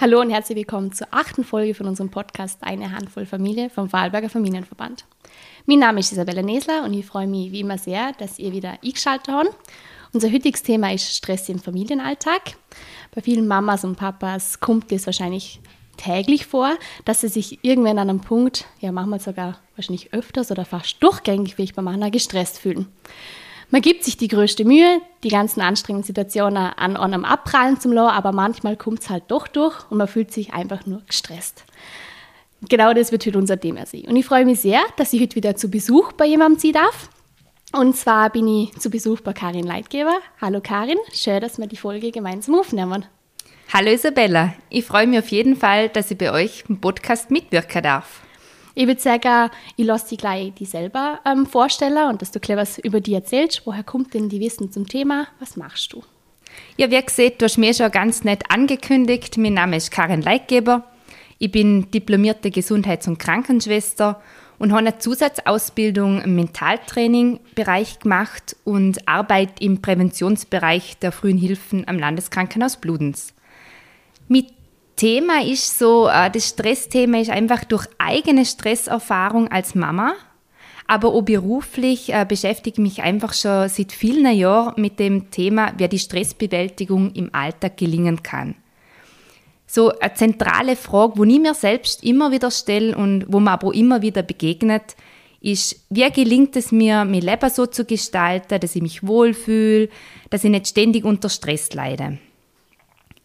Hallo und herzlich willkommen zur achten Folge von unserem Podcast Eine Handvoll Familie vom Vorarlberger Familienverband. Mein Name ist Isabella Nesler und ich freue mich wie immer sehr, dass ihr wieder eingeschaltet habt. Unser heutiges Thema ist Stress im Familienalltag. Bei vielen Mamas und Papas kommt es wahrscheinlich täglich vor, dass sie sich irgendwann an einem Punkt, ja manchmal sogar wahrscheinlich öfters oder fast durchgängig, wie ich bei Mann, gestresst fühlen. Man gibt sich die größte Mühe, die ganzen anstrengenden Situationen an einem abprallen zum lassen, aber manchmal kommt es halt doch durch und man fühlt sich einfach nur gestresst. Genau das wird heute unser Thema sein. Und ich freue mich sehr, dass ich heute wieder zu Besuch bei jemandem sein darf. Und zwar bin ich zu Besuch bei Karin Leitgeber. Hallo Karin, schön, dass wir die Folge gemeinsam aufnehmen. Hallo Isabella, ich freue mich auf jeden Fall, dass ich bei euch im Podcast mitwirken darf. Ich würde sagen, ich lasse dich gleich die selber ähm, vorstellen und dass du gleich was über die erzählst. Woher kommt denn die Wissen zum Thema? Was machst du? Ja, wie gesagt, du hast mir schon ganz nett angekündigt. Mein Name ist Karin Leitgeber. Ich bin diplomierte Gesundheits- und Krankenschwester und habe eine Zusatzausbildung im Mentaltraining-Bereich gemacht und arbeite im Präventionsbereich der frühen Hilfen am Landeskrankenhaus Bludenz. Mit Thema ist so, äh, das Stressthema ist einfach durch eigene Stresserfahrung als Mama, aber auch beruflich äh, beschäftige ich mich einfach schon seit vielen Jahren mit dem Thema, wie die Stressbewältigung im Alltag gelingen kann. So eine zentrale Frage, wo ich mir selbst immer wieder stelle und wo mir aber immer wieder begegnet, ist, wie gelingt es mir, mein Leben so zu gestalten, dass ich mich wohlfühle, dass ich nicht ständig unter Stress leide.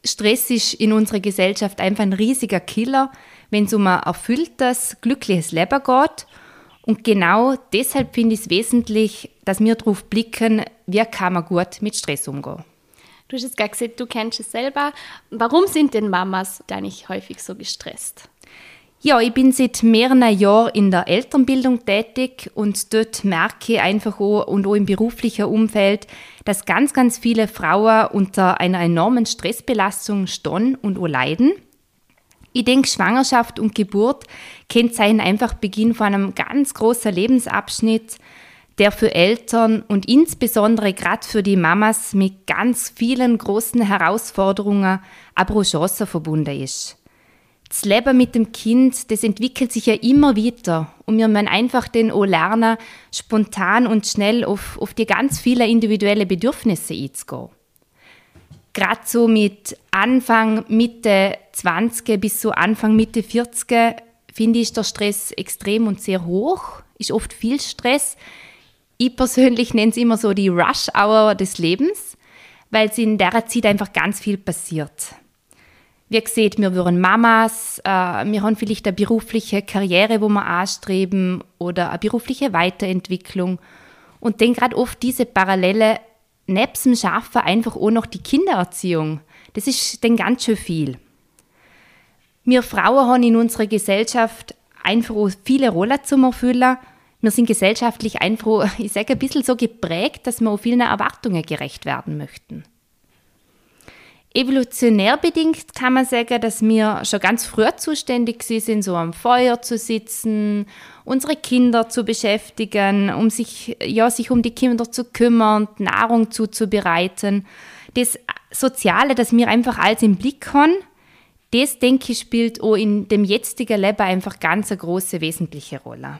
Stress ist in unserer Gesellschaft einfach ein riesiger Killer, wenn es um ein erfülltes, glückliches Leben geht. Und genau deshalb finde ich es wesentlich, dass wir darauf blicken, wie kann man gut mit Stress umgehen. Du hast es gerade gesagt, du kennst es selber. Warum sind denn Mamas eigentlich häufig so gestresst? Ja, ich bin seit mehreren Jahren in der Elternbildung tätig und dort merke ich einfach auch und auch im beruflichen Umfeld, dass ganz, ganz viele Frauen unter einer enormen Stressbelastung stehen und auch leiden. Ich denke, Schwangerschaft und Geburt kennzeichnen einfach Beginn von einem ganz großen Lebensabschnitt, der für Eltern und insbesondere gerade für die Mamas mit ganz vielen großen Herausforderungen, aber auch Chancen verbunden ist das Leben mit dem Kind, das entwickelt sich ja immer weiter. Und wir müssen einfach den auch lernen, spontan und schnell auf, auf die ganz vielen individuellen Bedürfnisse einzugehen. Gerade so mit Anfang, Mitte 20 bis so Anfang, Mitte 40 finde ich, der Stress extrem und sehr hoch, ist oft viel Stress. Ich persönlich nenne es immer so die Rush-Hour des Lebens, weil es in der Zeit einfach ganz viel passiert. Wie gesagt, wir wären Mamas, äh, wir haben vielleicht eine berufliche Karriere, wo wir anstreben oder eine berufliche Weiterentwicklung. Und dann gerade oft diese Parallele nebst dem Schaffen einfach auch noch die Kindererziehung. Das ist dann ganz schön viel. Wir Frauen haben in unserer Gesellschaft einfach auch viele Rollen zu erfüllen. Wir sind gesellschaftlich einfach, ich sage, ein bisschen so geprägt, dass wir auch vielen Erwartungen gerecht werden möchten. Evolutionär bedingt kann man sagen, dass wir schon ganz früh zuständig sind, so am Feuer zu sitzen, unsere Kinder zu beschäftigen, um sich, ja, sich um die Kinder zu kümmern, Nahrung zuzubereiten. Das Soziale, das wir einfach alles im Blick haben, das, denke ich, spielt auch in dem jetzigen Leben einfach ganz eine große, wesentliche Rolle.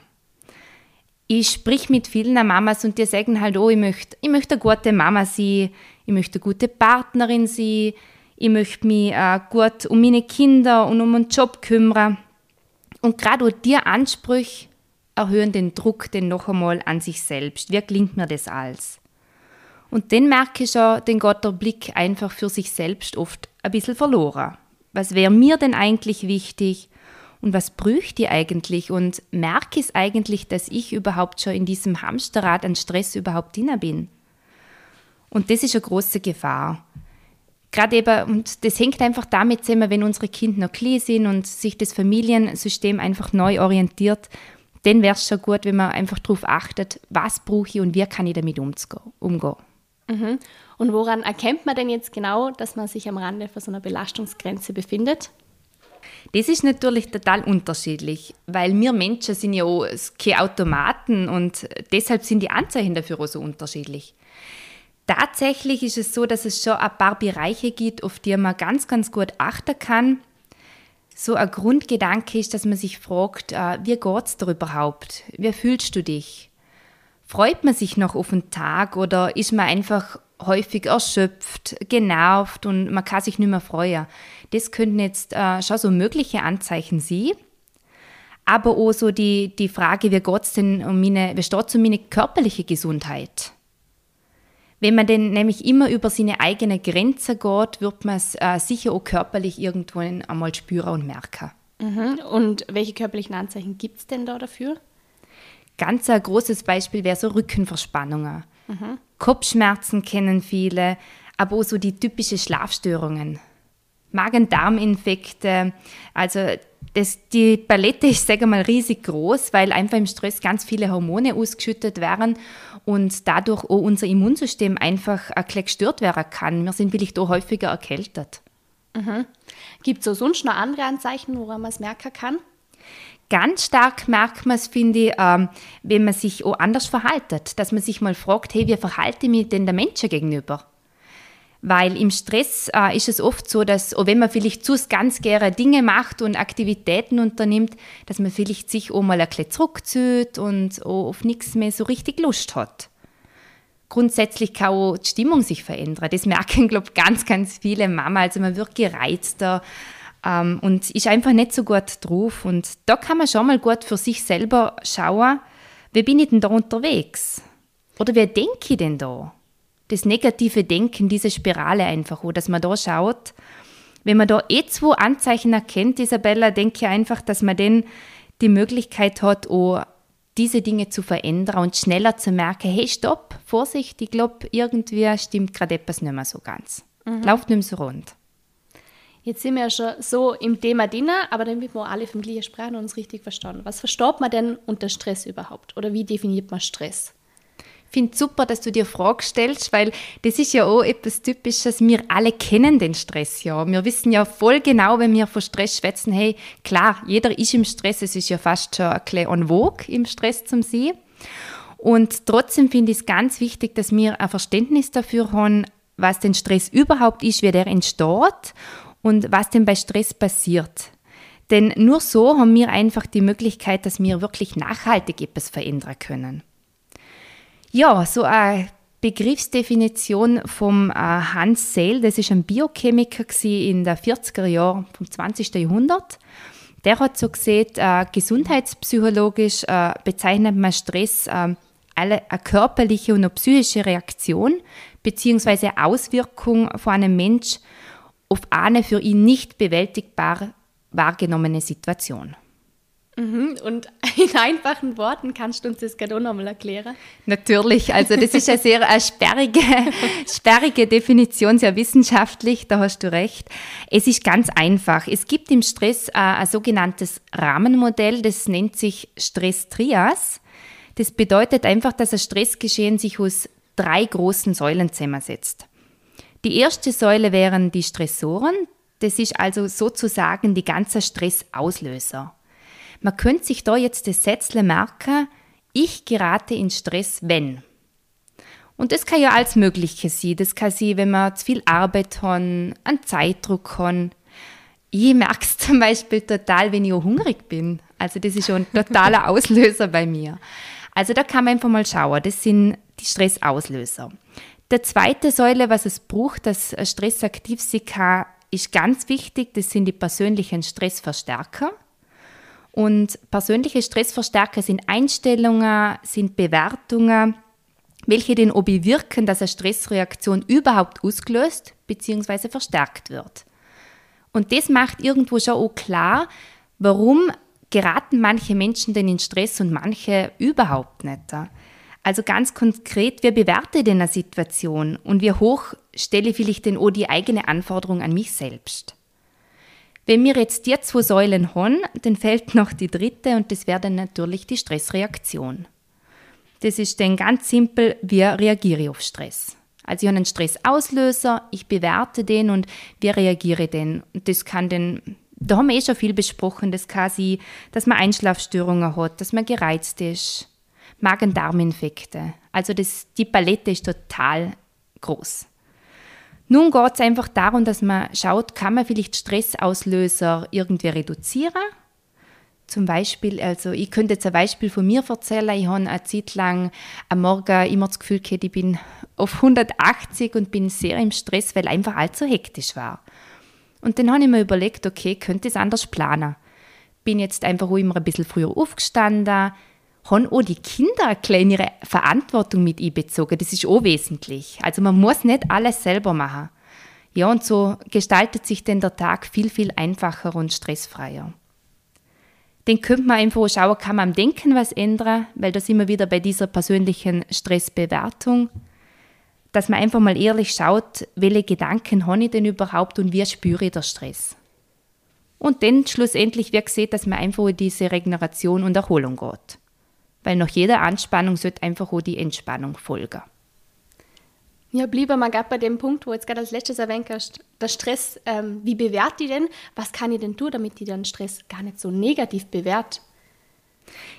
Ich sprich mit vielen Mamas und die sagen halt, oh, ich möchte, ich möchte eine gute Mama sein, ich möchte eine gute Partnerin sein, ich möchte mich äh, gut um meine Kinder und um meinen Job kümmern. Und gerade die Ansprüche erhöhen den Druck den noch einmal an sich selbst. Wie klingt mir das alles? Und dann merke ich schon, den Gott der Blick einfach für sich selbst oft ein bisschen verloren. Was wäre mir denn eigentlich wichtig? Und was bräuchte ich eigentlich? Und merke es eigentlich, dass ich überhaupt schon in diesem Hamsterrad an Stress überhaupt drin bin? Und das ist eine große Gefahr. Gerade eben, und das hängt einfach damit zusammen, wenn unsere Kinder noch klein sind und sich das Familiensystem einfach neu orientiert, dann wäre es schon gut, wenn man einfach darauf achtet, was brauche ich und wie kann ich damit umgehen. Mhm. Und woran erkennt man denn jetzt genau, dass man sich am Rande von so einer Belastungsgrenze befindet? Das ist natürlich total unterschiedlich, weil wir Menschen sind ja auch keine Automaten und deshalb sind die Anzeichen dafür auch so unterschiedlich. Tatsächlich ist es so, dass es schon ein paar Bereiche gibt, auf die man ganz, ganz gut achten kann. So ein Grundgedanke ist, dass man sich fragt, äh, wie geht es dir überhaupt? Wie fühlst du dich? Freut man sich noch auf den Tag oder ist man einfach häufig erschöpft, genervt und man kann sich nicht mehr freuen? Das könnten jetzt äh, schon so mögliche Anzeichen sein. Aber auch so die, die Frage, wie geht es denn um meine, wie steht es um meine körperliche Gesundheit? Wenn man denn nämlich immer über seine eigene Grenze geht, wird man es äh, sicher auch körperlich irgendwo einmal spüren und merken. Mhm. Und welche körperlichen Anzeichen gibt es denn da dafür? Ganz ein großes Beispiel wäre so Rückenverspannungen. Mhm. Kopfschmerzen kennen viele, aber auch so die typischen Schlafstörungen. Magen-Darm-Infekte, also das, die Palette ist, sage mal, riesig groß, weil einfach im Stress ganz viele Hormone ausgeschüttet werden und dadurch auch unser Immunsystem einfach ein bisschen gestört werden kann. Wir sind vielleicht auch häufiger erkältet. Mhm. Gibt es sonst noch andere Anzeichen, woran man es merken kann? Ganz stark merkt man es, finde ich, ähm, wenn man sich auch anders verhaltet. Dass man sich mal fragt, hey, wie verhalte ich mich denn der Menschen gegenüber? Weil im Stress äh, ist es oft so, dass, auch wenn man vielleicht zu ganz gerne Dinge macht und Aktivitäten unternimmt, dass man vielleicht sich auch mal ein bisschen zurückzieht und auch auf nichts mehr so richtig Lust hat. Grundsätzlich kann auch die Stimmung sich verändern. Das merken, glaube ich, ganz, ganz viele Mama. Also man wird gereizter ähm, und ist einfach nicht so gut drauf. Und da kann man schon mal gut für sich selber schauen, wie bin ich denn da unterwegs? Oder wer denke ich denn da? das negative Denken, diese Spirale einfach, wo dass man da schaut. Wenn man da eh zwei Anzeichen erkennt, Isabella, denke ich einfach, dass man dann die Möglichkeit hat, auch diese Dinge zu verändern und schneller zu merken, hey, stopp, Vorsicht, ich glaube, irgendwie stimmt gerade etwas nicht mehr so ganz. Mhm. Läuft nicht mehr so rund. Jetzt sind wir ja schon so im Thema drin, aber damit wir alle vom gleichen sprechen und uns richtig verstanden. Was versteht man denn unter Stress überhaupt? Oder wie definiert man Stress? finde es super, dass du dir Fragen stellst, weil das ist ja auch etwas Typisches. Wir alle kennen den Stress ja. Wir wissen ja voll genau, wenn wir von Stress schwätzen, hey, klar, jeder ist im Stress. Es ist ja fast schon ein bisschen en vogue, im Stress zum See. Und trotzdem finde ich es ganz wichtig, dass wir ein Verständnis dafür haben, was den Stress überhaupt ist, wie der entsteht und was denn bei Stress passiert. Denn nur so haben wir einfach die Möglichkeit, dass wir wirklich nachhaltig etwas verändern können. Ja, so eine Begriffsdefinition vom äh, Hans Sale, das ist ein Biochemiker in den 40er Jahren vom 20. Jahrhundert. Der hat so gesehen, äh, gesundheitspsychologisch äh, bezeichnet man Stress äh, alle, eine körperliche und eine psychische Reaktion bzw. Auswirkung von einem Mensch auf eine für ihn nicht bewältigbar wahrgenommene Situation. Mhm. Und in einfachen Worten kannst du uns das gerade auch nochmal erklären? Natürlich, also das ist eine sehr eine sperrige, sperrige Definition, sehr wissenschaftlich, da hast du recht. Es ist ganz einfach. Es gibt im Stress ein, ein sogenanntes Rahmenmodell, das nennt sich Stress-Trias. Das bedeutet einfach, dass ein Stressgeschehen sich aus drei großen Säulen zusammensetzt. Die erste Säule wären die Stressoren, das ist also sozusagen die ganze Stressauslöser. Man könnte sich da jetzt das Sätzle merken, ich gerate in Stress, wenn. Und das kann ja alles Mögliche sein. Das kann sein, wenn man zu viel Arbeit hat, einen Zeitdruck hat. Ich merke es zum Beispiel total, wenn ich auch hungrig bin. Also das ist schon ein totaler Auslöser bei mir. Also da kann man einfach mal schauen. Das sind die Stressauslöser. Der zweite Säule, was es braucht, dass Stress aktiv sein kann, ist ganz wichtig. Das sind die persönlichen Stressverstärker. Und persönliche Stressverstärker sind Einstellungen, sind Bewertungen, welche den Obi wirken, dass eine Stressreaktion überhaupt ausgelöst bzw. verstärkt wird. Und das macht irgendwo schon auch klar, warum geraten manche Menschen denn in Stress und manche überhaupt nicht. Also ganz konkret, wer bewertet denn eine Situation und wie hoch stelle ich vielleicht denn auch die eigene Anforderung an mich selbst? Wenn wir jetzt die zwei Säulen haben, dann fällt noch die dritte und das wäre dann natürlich die Stressreaktion. Das ist dann ganz simpel, wie reagiere ich auf Stress. Also ich habe einen Stressauslöser, ich bewerte den und wie reagiere ich? Und das kann dann Da haben wir eh schon viel besprochen. Das kann sein, dass man Einschlafstörungen hat, dass man gereizt ist, Magen-Darm-Infekte. Also das, die Palette ist total groß. Nun geht es einfach darum, dass man schaut, kann man vielleicht Stressauslöser irgendwie reduzieren zum Beispiel, also ich könnte jetzt ein Beispiel von mir erzählen. Ich habe eine Zeit lang am Morgen immer das Gefühl gehabt, ich bin auf 180 und bin sehr im Stress, weil einfach allzu hektisch war. Und dann habe ich mir überlegt, okay, könnte ich es anders planen. Bin jetzt einfach immer ein bisschen früher aufgestanden, haben auch die Kinder eine kleine Verantwortung mit einbezogen. Das ist auch wesentlich. Also man muss nicht alles selber machen. Ja, und so gestaltet sich dann der Tag viel, viel einfacher und stressfreier. Den könnte man einfach schauen, kann man am Denken was ändern, weil da sind wir wieder bei dieser persönlichen Stressbewertung, dass man einfach mal ehrlich schaut, welche Gedanken habe ich denn überhaupt und wie spüre ich den Stress. Und dann schlussendlich wird gesehen, dass man einfach in diese Regeneration und Erholung geht. Weil nach jeder Anspannung sollte einfach auch die Entspannung folgen. Ja, bliebe mal gerade bei dem Punkt, wo jetzt gerade als letztes erwähnt hast, der Stress, ähm, wie bewährt die denn? Was kann ich denn tun, damit die den Stress gar nicht so negativ bewährt?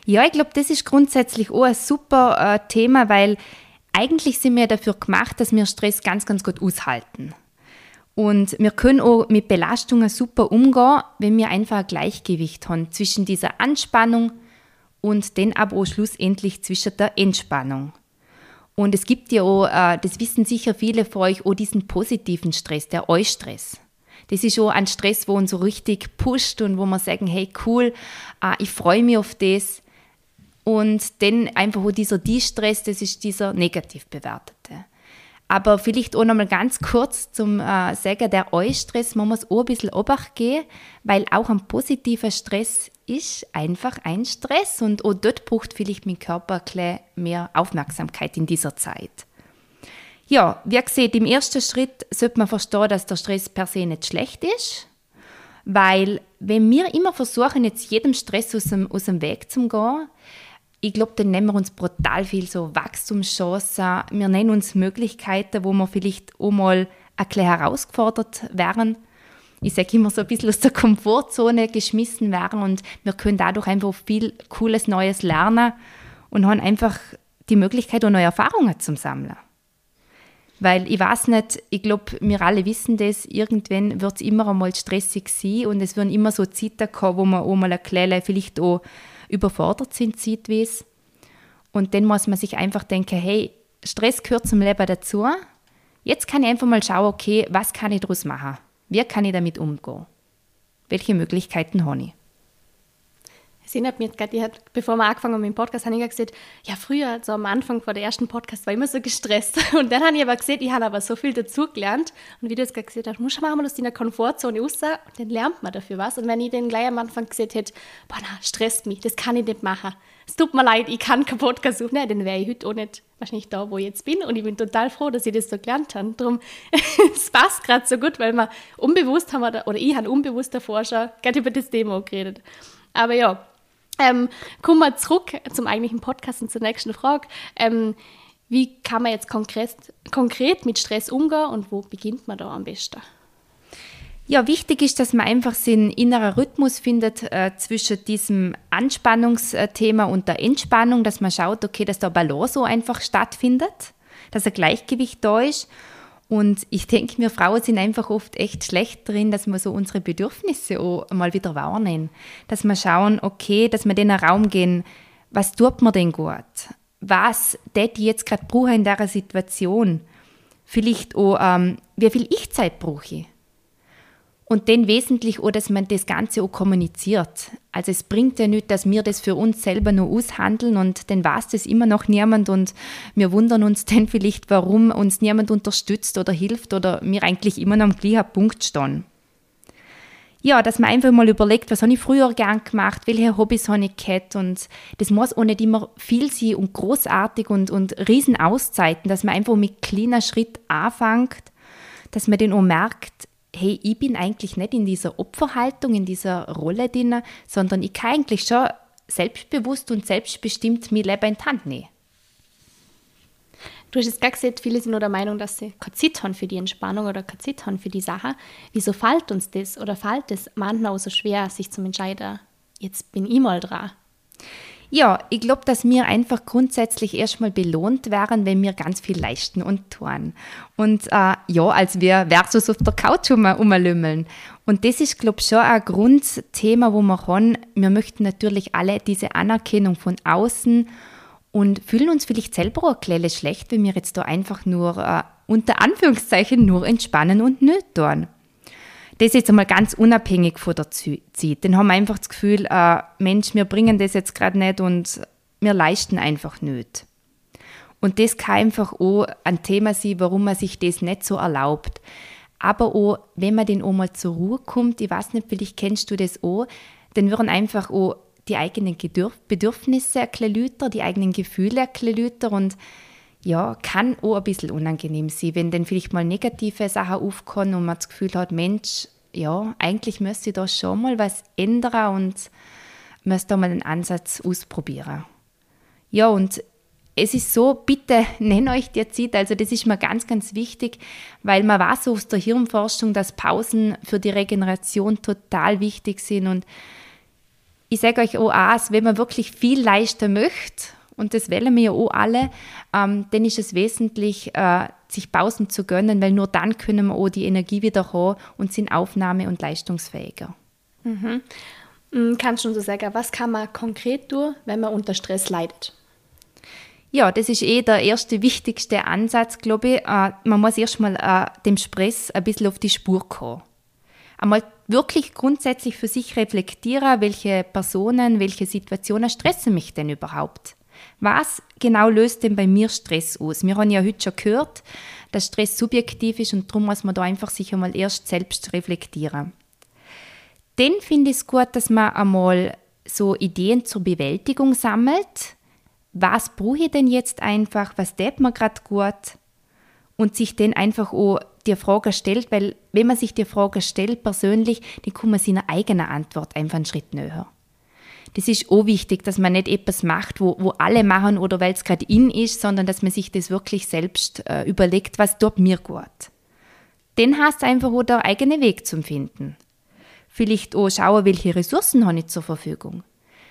Ja, ich glaube, das ist grundsätzlich auch ein super äh, Thema, weil eigentlich sind wir dafür gemacht, dass wir Stress ganz, ganz gut aushalten. Und wir können auch mit Belastungen super umgehen, wenn wir einfach ein Gleichgewicht haben zwischen dieser Anspannung und dann aber auch schlussendlich zwischen der Entspannung. Und es gibt ja auch, äh, das wissen sicher viele von euch, auch diesen positiven Stress, der Eustress. Das ist auch ein Stress, wo uns so richtig pusht und wo wir sagen, hey cool, äh, ich freue mich auf das. Und dann einfach auch dieser Die-Stress, das ist dieser negativ bewertete. Aber vielleicht auch nochmal ganz kurz zum äh, Sagen, der Eustress, man muss auch ein bisschen Obacht gehen, weil auch ein positiver Stress ist einfach ein Stress und auch dort braucht vielleicht mein Körper ein mehr Aufmerksamkeit in dieser Zeit. Ja, wie gesagt, im ersten Schritt sollte man verstehen, dass der Stress per se nicht schlecht ist, weil wenn wir immer versuchen, jetzt jedem Stress aus dem, aus dem Weg zu gehen, ich glaube, dann nehmen wir uns brutal viel so Wachstumschancen, wir nennen uns Möglichkeiten, wo wir vielleicht auch mal ein bisschen herausgefordert wären ich sage immer so ein bisschen aus der Komfortzone geschmissen werden und wir können dadurch einfach viel Cooles Neues lernen und haben einfach die Möglichkeit, auch neue Erfahrungen zu sammeln. Weil ich weiß nicht, ich glaube, wir alle wissen das, irgendwann wird es immer einmal stressig sein und es werden immer so Zeiten kommen, wo wir auch mal ein kleines, vielleicht auch überfordert sind, zeitweise. Und dann muss man sich einfach denken, hey, Stress gehört zum Leben dazu. Jetzt kann ich einfach mal schauen, okay, was kann ich daraus machen? Wie kann ich damit umgehen? Welche Möglichkeiten habe ich? Es erinnert mich gerade, bevor wir angefangen haben mit dem Podcast, habe ich gesagt, ja, früher, so am Anfang vor der ersten Podcast, war ich immer so gestresst. Und dann habe ich aber gesehen, ich habe aber so viel dazugelernt. Und wie du es gerade gesagt hast, muss man mal aus deiner Komfortzone raus und dann lernt man dafür was. Und wenn ich den gleich am Anfang gesagt hätte, boah, na, stresst mich, das kann ich nicht machen. Es tut mir leid, ich kann keinen Podcast aufnehmen, dann wäre ich heute auch nicht wahrscheinlich da, wo ich jetzt bin. Und ich bin total froh, dass ich das so gelernt habe. Darum, es passt gerade so gut, weil wir unbewusst haben, oder ich habe unbewusst davor schon gerade über das Thema geredet. Aber ja, ähm, kommen wir zurück zum eigentlichen Podcast und zur nächsten Frage. Ähm, wie kann man jetzt konkret, konkret mit Stress umgehen und wo beginnt man da am besten? Ja, wichtig ist, dass man einfach seinen inneren Rhythmus findet äh, zwischen diesem Anspannungsthema und der Entspannung, dass man schaut, okay, dass da Balance so einfach stattfindet, dass ein Gleichgewicht da ist und ich denke, wir Frauen sind einfach oft echt schlecht drin, dass wir so unsere Bedürfnisse auch mal wieder wahrnehmen. Dass wir schauen, okay, dass wir den Raum gehen, was tut mir denn gut? Was tät ich jetzt gerade brauche in dieser Situation? Vielleicht auch, ähm, wie viel Ich-Zeit brauche ich? Und dann wesentlich auch, dass man das Ganze auch kommuniziert. Also es bringt ja nicht, dass wir das für uns selber nur aushandeln und dann weiß das immer noch niemand und wir wundern uns dann vielleicht, warum uns niemand unterstützt oder hilft oder wir eigentlich immer noch am gleichen Punkt stehen. Ja, dass man einfach mal überlegt, was habe ich früher gern gemacht, welche Hobbys habe ich gehabt und das muss auch nicht immer viel sein und großartig und, und riesen Auszeiten, dass man einfach mit kleiner Schritt anfängt, dass man dann auch merkt, hey, ich bin eigentlich nicht in dieser Opferhaltung, in dieser Rolle drin, sondern ich kann eigentlich schon selbstbewusst und selbstbestimmt mein Leben in die Hand nehmen. Du hast jetzt gerade gesagt, viele sind nur der Meinung, dass sie keine Zeit haben für die Entspannung oder keine Zeit haben für die Sache. Wieso fällt uns das oder fällt es manchmal auch so schwer, sich zu entscheiden, jetzt bin ich mal dran? Ja, ich glaube, dass wir einfach grundsätzlich erstmal belohnt wären, wenn wir ganz viel leisten und tun. Und äh, ja, als wir versus auf der Couch um, umlümmeln. Und das ist, glaube ich, schon ein Grundthema, wo wir haben. Wir möchten natürlich alle diese Anerkennung von außen und fühlen uns vielleicht selber auch ein bisschen schlecht, wenn wir jetzt da einfach nur äh, unter Anführungszeichen nur entspannen und nicht tun. Das jetzt einmal ganz unabhängig von der Zeit. Dann haben wir einfach das Gefühl, äh, Mensch, wir bringen das jetzt gerade nicht und wir leisten einfach nicht. Und das kann einfach auch ein Thema sein, warum man sich das nicht so erlaubt. Aber auch, wenn man den auch mal zur Ruhe kommt, ich weiß nicht, vielleicht kennst du das auch, dann würden einfach auch die eigenen Bedürfnisse ein die eigenen Gefühle ein und ja, kann auch ein bisschen unangenehm sein, wenn dann vielleicht mal negative Sachen aufkommen und man das Gefühl hat, Mensch, ja, eigentlich müsste ich da schon mal was ändern und müsste da mal einen Ansatz ausprobieren. Ja, und es ist so, bitte nennt euch der Zeit, also das ist mir ganz, ganz wichtig, weil man weiß aus der Hirnforschung, dass Pausen für die Regeneration total wichtig sind und ich sage euch auch wenn man wirklich viel leisten möchte, und das wählen wir ja auch alle, ähm, dann ist es wesentlich, äh, sich Pausen zu gönnen, weil nur dann können wir auch die Energie wieder haben und sind aufnahme- und leistungsfähiger. Mhm. Mm, kannst du uns sagen, was kann man konkret tun, wenn man unter Stress leidet? Ja, das ist eh der erste wichtigste Ansatz, glaube ich. Äh, man muss erstmal äh, dem Stress ein bisschen auf die Spur kommen. Einmal wirklich grundsätzlich für sich reflektieren, welche Personen, welche Situationen stressen mich denn überhaupt? Was genau löst denn bei mir Stress aus? Wir haben ja heute schon gehört, dass Stress subjektiv ist und darum muss man da einfach sich einmal erst selbst reflektieren. Dann finde ich es gut, dass man einmal so Ideen zur Bewältigung sammelt. Was brauche ich denn jetzt einfach? Was tut mir gerade gut? Und sich dann einfach auch die Frage stellt, weil wenn man sich die Frage stellt persönlich, dann kommt man seiner eigenen Antwort einfach einen Schritt näher das ist auch wichtig, dass man nicht etwas macht, wo, wo alle machen oder weil es gerade in ist, sondern dass man sich das wirklich selbst äh, überlegt, was tut mir gut. Dann hast du einfach auch der eigene Weg zum Finden. Vielleicht auch schauen, welche Ressourcen habe ich zur Verfügung.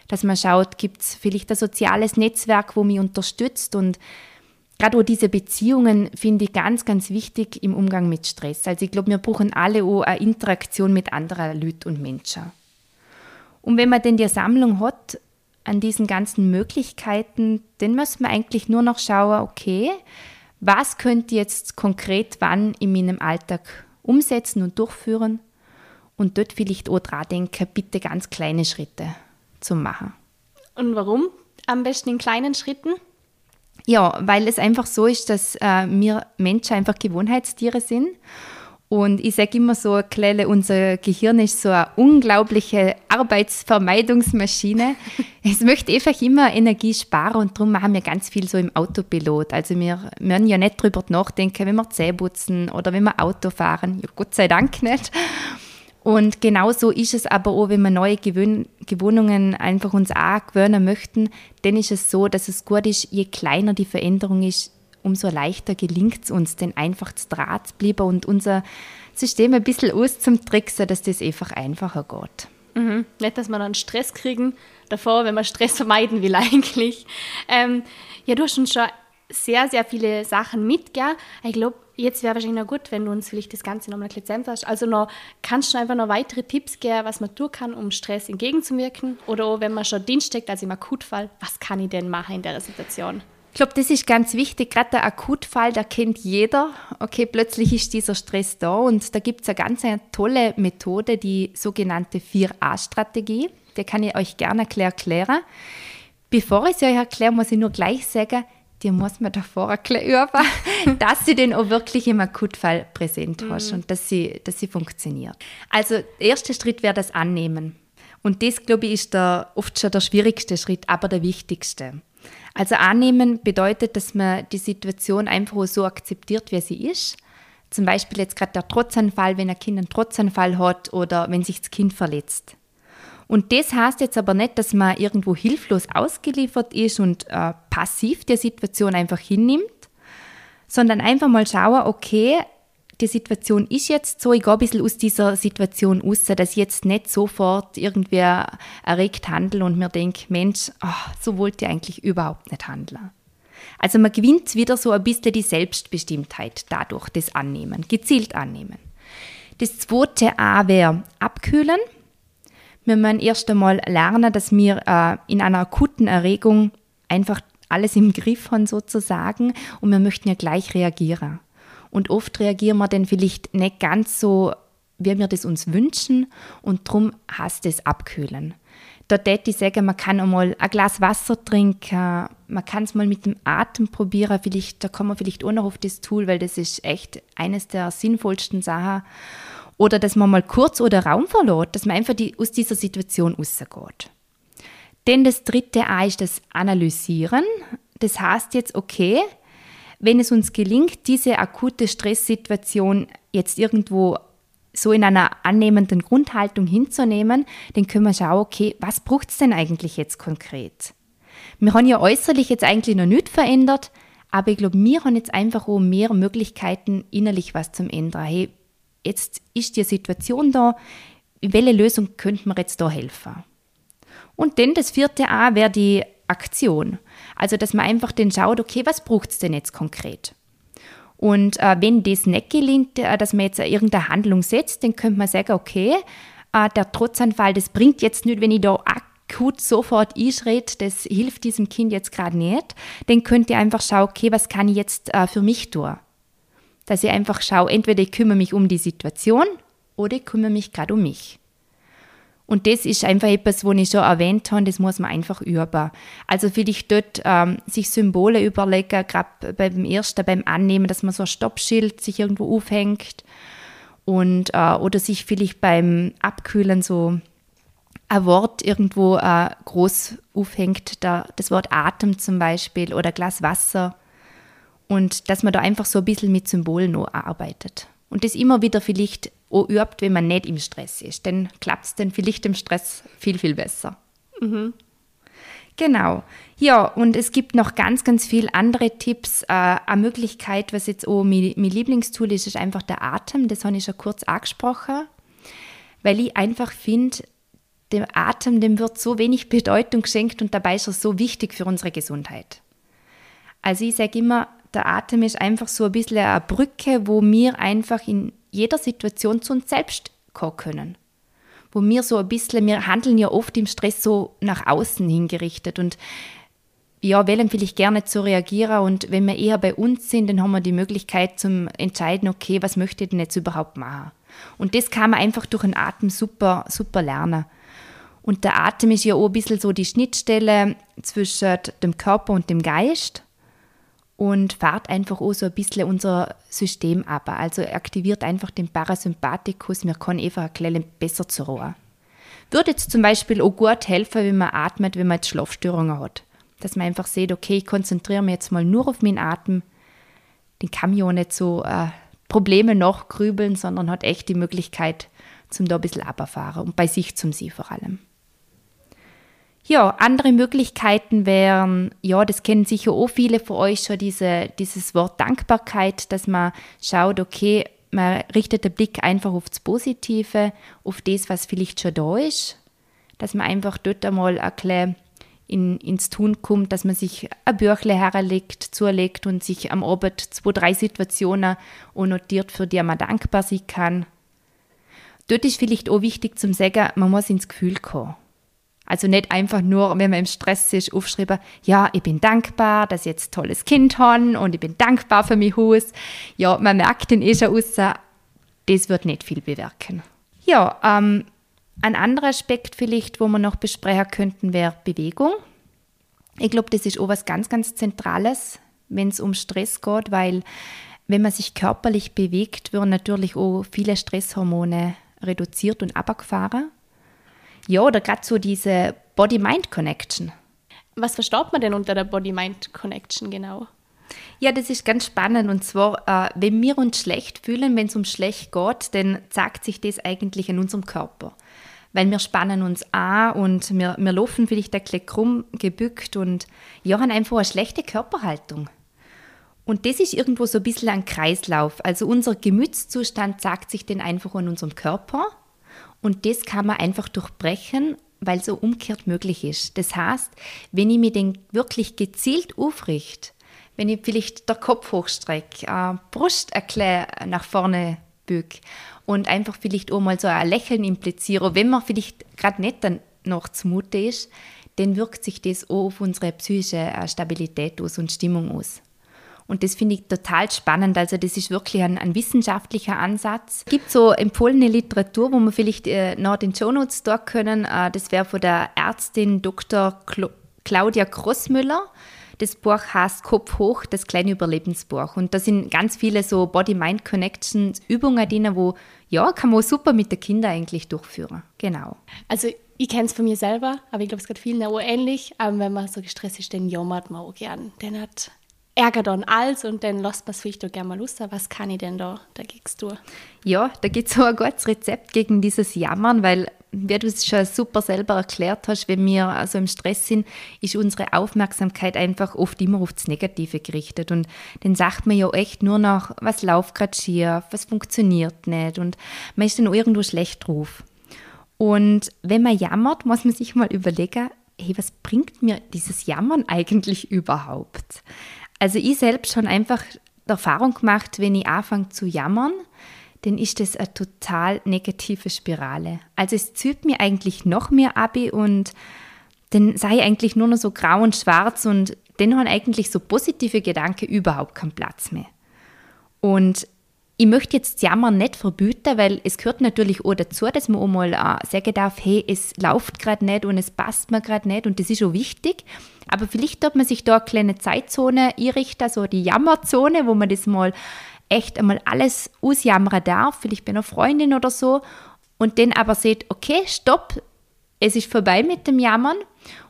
Dass man schaut, gibt es vielleicht ein soziales Netzwerk, wo mich unterstützt und gerade auch diese Beziehungen finde ich ganz, ganz wichtig im Umgang mit Stress. Also ich glaube, wir brauchen alle auch eine Interaktion mit anderen Leuten und Menschen. Und wenn man denn die Sammlung hat an diesen ganzen Möglichkeiten, dann muss man eigentlich nur noch schauen, okay, was könnte jetzt konkret wann in meinem Alltag umsetzen und durchführen und dort vielleicht auch dran denken, bitte ganz kleine Schritte zu machen. Und warum? Am besten in kleinen Schritten? Ja, weil es einfach so ist, dass äh, wir Menschen einfach Gewohnheitstiere sind und ich sage immer so, Klelle, unser Gehirn ist so eine unglaubliche Arbeitsvermeidungsmaschine. es möchte einfach immer Energie sparen und darum machen wir ganz viel so im Autopilot. Also wir müssen ja nicht darüber nachdenken, wenn wir Zähne putzen oder wenn wir Auto fahren. Ja, Gott sei Dank nicht. Und genauso ist es aber auch, wenn wir neue Gewöhn Gewohnungen einfach uns auch gewöhnen möchten, dann ist es so, dass es gut ist, je kleiner die Veränderung ist, umso leichter gelingt es uns, den einfach zu bleiben und unser System ein bisschen auszumtricksen, dass das einfach einfacher geht. Mhm. Nicht, dass wir dann Stress kriegen davor, wenn man Stress vermeiden will eigentlich. Ähm, ja, du hast uns schon sehr, sehr viele Sachen mitgegeben. Ich glaube, jetzt wäre wahrscheinlich noch gut, wenn du uns vielleicht das Ganze nochmal bisschen zusammenfasst. Also noch, kannst du einfach noch weitere Tipps geben, was man tun kann, um Stress entgegenzuwirken? Oder auch, wenn man schon Dienst steckt, also im Akutfall, was kann ich denn machen in der Situation? Ich glaube, das ist ganz wichtig. Gerade der Akutfall, da kennt jeder. Okay, plötzlich ist dieser Stress da und da gibt es eine ganz eine tolle Methode, die sogenannte 4a-Strategie. Die kann ich euch gerne erklären. Bevor ich sie euch erkläre, muss ich nur gleich sagen, die muss man davor erklären, dass sie den auch wirklich im Akutfall präsent mhm. hast und dass sie, dass sie funktioniert. Also, der erste Schritt wäre das Annehmen. Und das, glaube ich, ist der, oft schon der schwierigste Schritt, aber der wichtigste. Also annehmen bedeutet, dass man die Situation einfach so akzeptiert, wie sie ist. Zum Beispiel jetzt gerade der Trotzanfall, wenn ein Kind einen Trotzanfall hat oder wenn sich das Kind verletzt. Und das heißt jetzt aber nicht, dass man irgendwo hilflos ausgeliefert ist und äh, passiv der Situation einfach hinnimmt, sondern einfach mal schauen, okay, die Situation ist jetzt so, ich gehe ein bisschen aus dieser Situation raus, dass ich jetzt nicht sofort irgendwer erregt handle und mir denke, Mensch, oh, so wollte ich eigentlich überhaupt nicht handeln. Also man gewinnt wieder so ein bisschen die Selbstbestimmtheit dadurch, das Annehmen, gezielt annehmen. Das zweite A wäre abkühlen. Wir müssen erst einmal lernen, dass wir äh, in einer akuten Erregung einfach alles im Griff haben sozusagen und wir möchten ja gleich reagieren. Und oft reagieren wir dann vielleicht nicht ganz so, wie wir das uns wünschen und darum heißt es abkühlen. Da täte ich sagen, man kann einmal ein Glas Wasser trinken, man kann es mal mit dem Atem probieren, vielleicht, da kommen wir vielleicht auch noch auf das Tool, weil das ist echt eines der sinnvollsten Sachen. Oder dass man mal kurz oder Raum verlässt, dass man einfach die, aus dieser Situation rausgeht. Denn das dritte A ist das Analysieren. Das heißt jetzt, okay, wenn es uns gelingt, diese akute Stresssituation jetzt irgendwo so in einer annehmenden Grundhaltung hinzunehmen, dann können wir schauen, okay, was braucht es denn eigentlich jetzt konkret? Wir haben ja äußerlich jetzt eigentlich noch nichts verändert, aber ich glaube, wir haben jetzt einfach auch mehr Möglichkeiten, innerlich was zum ändern. Hey, jetzt ist die Situation da, welche Lösung könnte man jetzt da helfen? Und dann das vierte A wäre die Aktion. Also, dass man einfach dann schaut, okay, was braucht es denn jetzt konkret? Und äh, wenn das nicht gelingt, äh, dass man jetzt irgendeine Handlung setzt, dann könnte man sagen, okay, äh, der Trotzanfall, das bringt jetzt nicht, wenn ich da akut sofort einschreit, das hilft diesem Kind jetzt gerade nicht. Dann könnt ihr einfach schauen, okay, was kann ich jetzt äh, für mich tun? Dass ich einfach schaue, entweder ich kümmere mich um die Situation oder ich kümmere mich gerade um mich. Und das ist einfach etwas, was ich schon erwähnt habe, das muss man einfach üben. Also vielleicht dort ähm, sich Symbole überlegen, gerade beim ersten, beim Annehmen, dass man so ein Stoppschild sich irgendwo aufhängt und, äh, oder sich vielleicht beim Abkühlen so ein Wort irgendwo äh, groß aufhängt, da, das Wort Atem zum Beispiel oder Glas Wasser und dass man da einfach so ein bisschen mit Symbolen arbeitet. Und das immer wieder vielleicht auch übt, wenn man nicht im Stress ist. Dann klappt es dann vielleicht im Stress viel, viel besser. Mhm. Genau. Ja, und es gibt noch ganz, ganz viele andere Tipps. Äh, eine Möglichkeit, was jetzt auch mein, mein Lieblingstool ist, ist einfach der Atem. Das habe ich schon kurz angesprochen, weil ich einfach finde, dem Atem, dem wird so wenig Bedeutung geschenkt und dabei ist er so wichtig für unsere Gesundheit. Also ich sage immer, der Atem ist einfach so ein bisschen eine Brücke, wo wir einfach in jeder Situation zu uns selbst kommen können. Wo wir so ein bisschen, wir handeln ja oft im Stress so nach außen hingerichtet und ja, wählen vielleicht gerne zu reagieren und wenn wir eher bei uns sind, dann haben wir die Möglichkeit zum entscheiden, okay, was möchte ich denn jetzt überhaupt machen? Und das kann man einfach durch den Atem super, super lernen. Und der Atem ist ja auch ein bisschen so die Schnittstelle zwischen dem Körper und dem Geist und fahrt einfach auch so ein bisschen unser System ab. Also aktiviert einfach den Parasympathikus, wir können einfach ein bisschen besser zur Ruhe. Würde jetzt zum Beispiel auch gut helfen, wenn man atmet, wenn man jetzt Schlafstörungen hat. Dass man einfach sieht, okay, ich konzentriere mich jetzt mal nur auf meinen Atem. Den kann ja auch nicht so äh, Probleme nachgrübeln, sondern hat echt die Möglichkeit, zum da ein bisschen abzufahren und bei sich zum Sie vor allem. Ja, andere Möglichkeiten wären, ja, das kennen sicher auch viele von euch schon, diese, dieses Wort Dankbarkeit, dass man schaut, okay, man richtet den Blick einfach auf das Positive, auf das, was vielleicht schon da ist, dass man einfach dort einmal ein bisschen in, ins Tun kommt, dass man sich ein Büchle herlegt, zulegt und sich am Abend zwei, drei Situationen notiert, für die man dankbar sein kann. Dort ist vielleicht auch wichtig zum sagen, man muss ins Gefühl kommen. Also nicht einfach nur, wenn man im Stress ist, aufschreiben, ja, ich bin dankbar, dass ich jetzt ein tolles Kind habe und ich bin dankbar für mein Haus. Ja, man merkt den eh schon raus, das wird nicht viel bewirken. Ja, ähm, ein anderer Aspekt vielleicht, wo wir noch besprechen könnten, wäre Bewegung. Ich glaube, das ist auch was ganz, ganz Zentrales, wenn es um Stress geht, weil wenn man sich körperlich bewegt, werden natürlich auch viele Stresshormone reduziert und abgefahren. Ja, oder gerade so diese Body-Mind-Connection. Was versteht man denn unter der Body-Mind-Connection genau? Ja, das ist ganz spannend. Und zwar, äh, wenn wir uns schlecht fühlen, wenn es um schlecht geht, dann zeigt sich das eigentlich in unserem Körper. Weil wir spannen uns an und wir, wir laufen vielleicht ein bisschen krumm gebückt und ja, haben einfach eine schlechte Körperhaltung. Und das ist irgendwo so ein bisschen ein Kreislauf. Also unser Gemütszustand sagt sich dann einfach in unserem Körper. Und das kann man einfach durchbrechen, weil so umkehrt möglich ist. Das heißt, wenn ich mir den wirklich gezielt aufrichte, wenn ich vielleicht der Kopf hochstrecke, äh, Brust erkläre nach vorne büge und einfach vielleicht auch mal so ein Lächeln impliziere, wenn man vielleicht gerade nicht dann noch zumute ist, dann wirkt sich das auch auf unsere psychische äh, Stabilität aus und Stimmung aus. Und das finde ich total spannend. Also das ist wirklich ein, ein, wissenschaftlicher Ansatz. Es gibt so empfohlene Literatur, wo wir vielleicht äh, noch den Show Notes da können. Äh, das wäre von der Ärztin Dr. Cl Claudia Grossmüller. Das Buch heißt Kopf hoch, das kleine Überlebensbuch. Und da sind ganz viele so Body-Mind-Connections, Übungen drin, wo, ja, kann man super mit den Kindern eigentlich durchführen. Genau. Also ich kenne es von mir selber, aber ich glaube, es geht vielen auch ähnlich. Aber wenn man so gestresst ist, dann jammert man auch gern. Dann hat Ärger dann alles und dann lässt man es vielleicht auch gerne mal los. Was kann ich denn da dagegen tun? Ja, da gibt es so ein gutes Rezept gegen dieses Jammern, weil, wie du es schon super selber erklärt hast, wenn wir also im Stress sind, ist unsere Aufmerksamkeit einfach oft immer auf das Negative gerichtet. Und dann sagt man ja echt nur noch, was läuft gerade schief, was funktioniert nicht und man ist dann irgendwo schlecht drauf. Und wenn man jammert, muss man sich mal überlegen, hey, was bringt mir dieses Jammern eigentlich überhaupt? Also ich selbst schon einfach die Erfahrung gemacht, wenn ich anfange zu jammern, dann ist das eine total negative Spirale. Also es zieht mir eigentlich noch mehr ab und dann sei eigentlich nur noch so grau und schwarz und dann haben eigentlich so positive Gedanken überhaupt keinen Platz mehr. Und ich möchte jetzt Jammern nicht verbieten, weil es gehört natürlich auch dazu, dass man auch mal äh, sagen darf, hey, es läuft gerade nicht und es passt mir gerade nicht und das ist auch wichtig. Aber vielleicht darf man sich da eine kleine Zeitzone einrichten, also die Jammerzone, wo man das mal echt einmal alles ausjammern darf, vielleicht bei einer Freundin oder so. Und dann aber sieht, okay, stopp, es ist vorbei mit dem Jammern.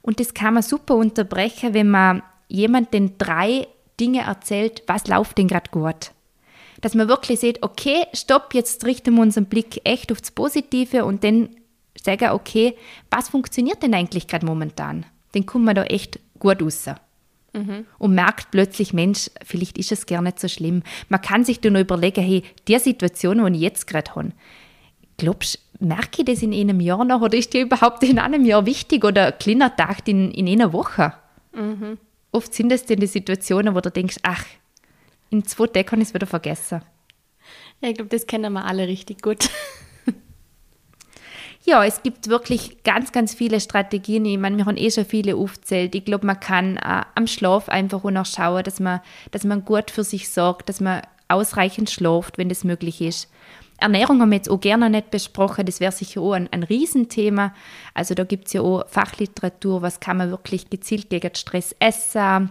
Und das kann man super unterbrechen, wenn man jemandem drei Dinge erzählt, was läuft denn gerade gut dass man wirklich sieht, okay, stopp, jetzt richten wir unseren Blick echt aufs Positive und dann sagen, okay, was funktioniert denn eigentlich gerade momentan? Dann kommt man da echt gut raus. Mhm. Und merkt plötzlich, Mensch, vielleicht ist es gar nicht so schlimm. Man kann sich dann noch überlegen, hey, die Situation, die ich jetzt gerade habe, glaubst du, merke ich das in einem Jahr noch oder ist die überhaupt in einem Jahr wichtig oder ein kleiner Tag in, in einer Woche? Mhm. Oft sind es dann die Situationen, wo du denkst, ach, in zwei Tagen kann ich es wieder vergessen. Ja, ich glaube, das kennen wir alle richtig gut. ja, es gibt wirklich ganz, ganz viele Strategien. Ich meine, wir haben eh schon viele aufgezählt. Ich glaube, man kann äh, am Schlaf einfach auch noch schauen, dass man, dass man gut für sich sorgt, dass man ausreichend schläft, wenn das möglich ist. Ernährung haben wir jetzt auch gerne nicht besprochen, das wäre sicher auch ein, ein Riesenthema. Also da gibt es ja auch Fachliteratur, was kann man wirklich gezielt gegen Stress essen,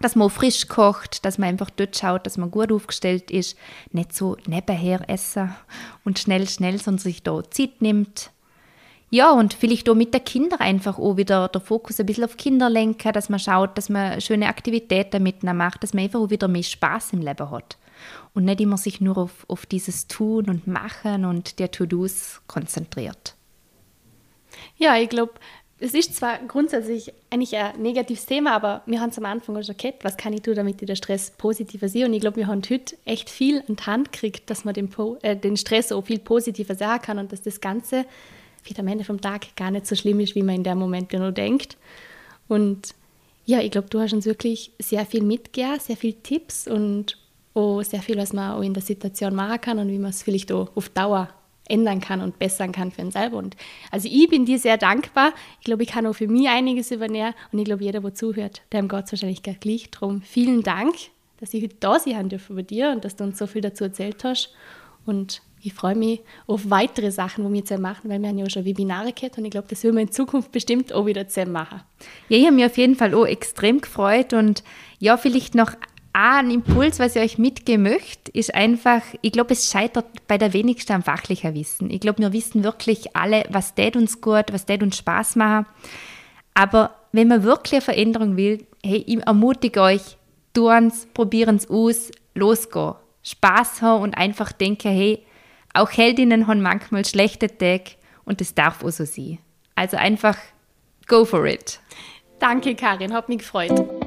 dass man frisch kocht, dass man einfach dort schaut, dass man gut aufgestellt ist, nicht so nebenher essen und schnell, schnell, sondern sich da Zeit nimmt. Ja, und vielleicht auch mit den Kindern einfach auch wieder der Fokus ein bisschen auf Kinder lenken, dass man schaut, dass man schöne Aktivitäten miteinander macht, dass man einfach auch wieder mehr Spaß im Leben hat. Und nicht immer sich nur auf, auf dieses Tun und Machen und der To-Dos konzentriert. Ja, ich glaube, es ist zwar grundsätzlich eigentlich ein negatives Thema, aber wir haben es am Anfang schon gehört, was kann ich tun, damit ich den Stress positiver sehe. Und ich glaube, wir haben heute echt viel an die Hand gekriegt, dass man den, äh, den Stress auch viel positiver sehen kann und dass das Ganze vielleicht am Ende vom Tag gar nicht so schlimm ist, wie man in dem Moment nur denkt. Und ja, ich glaube, du hast uns wirklich sehr viel mitgegeben, sehr viele Tipps und auch sehr viel, was man auch in der Situation machen kann und wie man es vielleicht auch auf Dauer ändern kann und bessern kann für ihn selber. Und also ich bin dir sehr dankbar. Ich glaube, ich kann auch für mich einiges übernehmen und ich glaube, jeder, der zuhört, dem geht es wahrscheinlich gleich drum. Vielen Dank, dass ich heute da sein durfte bei dir und dass du uns so viel dazu erzählt hast. Und ich freue mich auf weitere Sachen, die wir zusammen machen, weil wir haben ja schon Webinare gehabt und ich glaube, das werden wir in Zukunft bestimmt auch wieder zusammen machen. Ja, ich habe mich auf jeden Fall auch extrem gefreut und ja, vielleicht noch ein Impuls, was ich euch mitgeben möchte, ist einfach, ich glaube, es scheitert bei der wenigsten am fachlichen Wissen. Ich glaube, wir wissen wirklich alle, was tät uns gut, was tät uns Spaß machen. Aber wenn man wirklich eine Veränderung will, hey, ich ermutige euch, tun's, probieren's aus, losgehen. Spaß haben und einfach denken, hey, auch Heldinnen haben manchmal schlechte Tage und das darf auch so sein. Also einfach go for it. Danke, Karin, hat mich gefreut.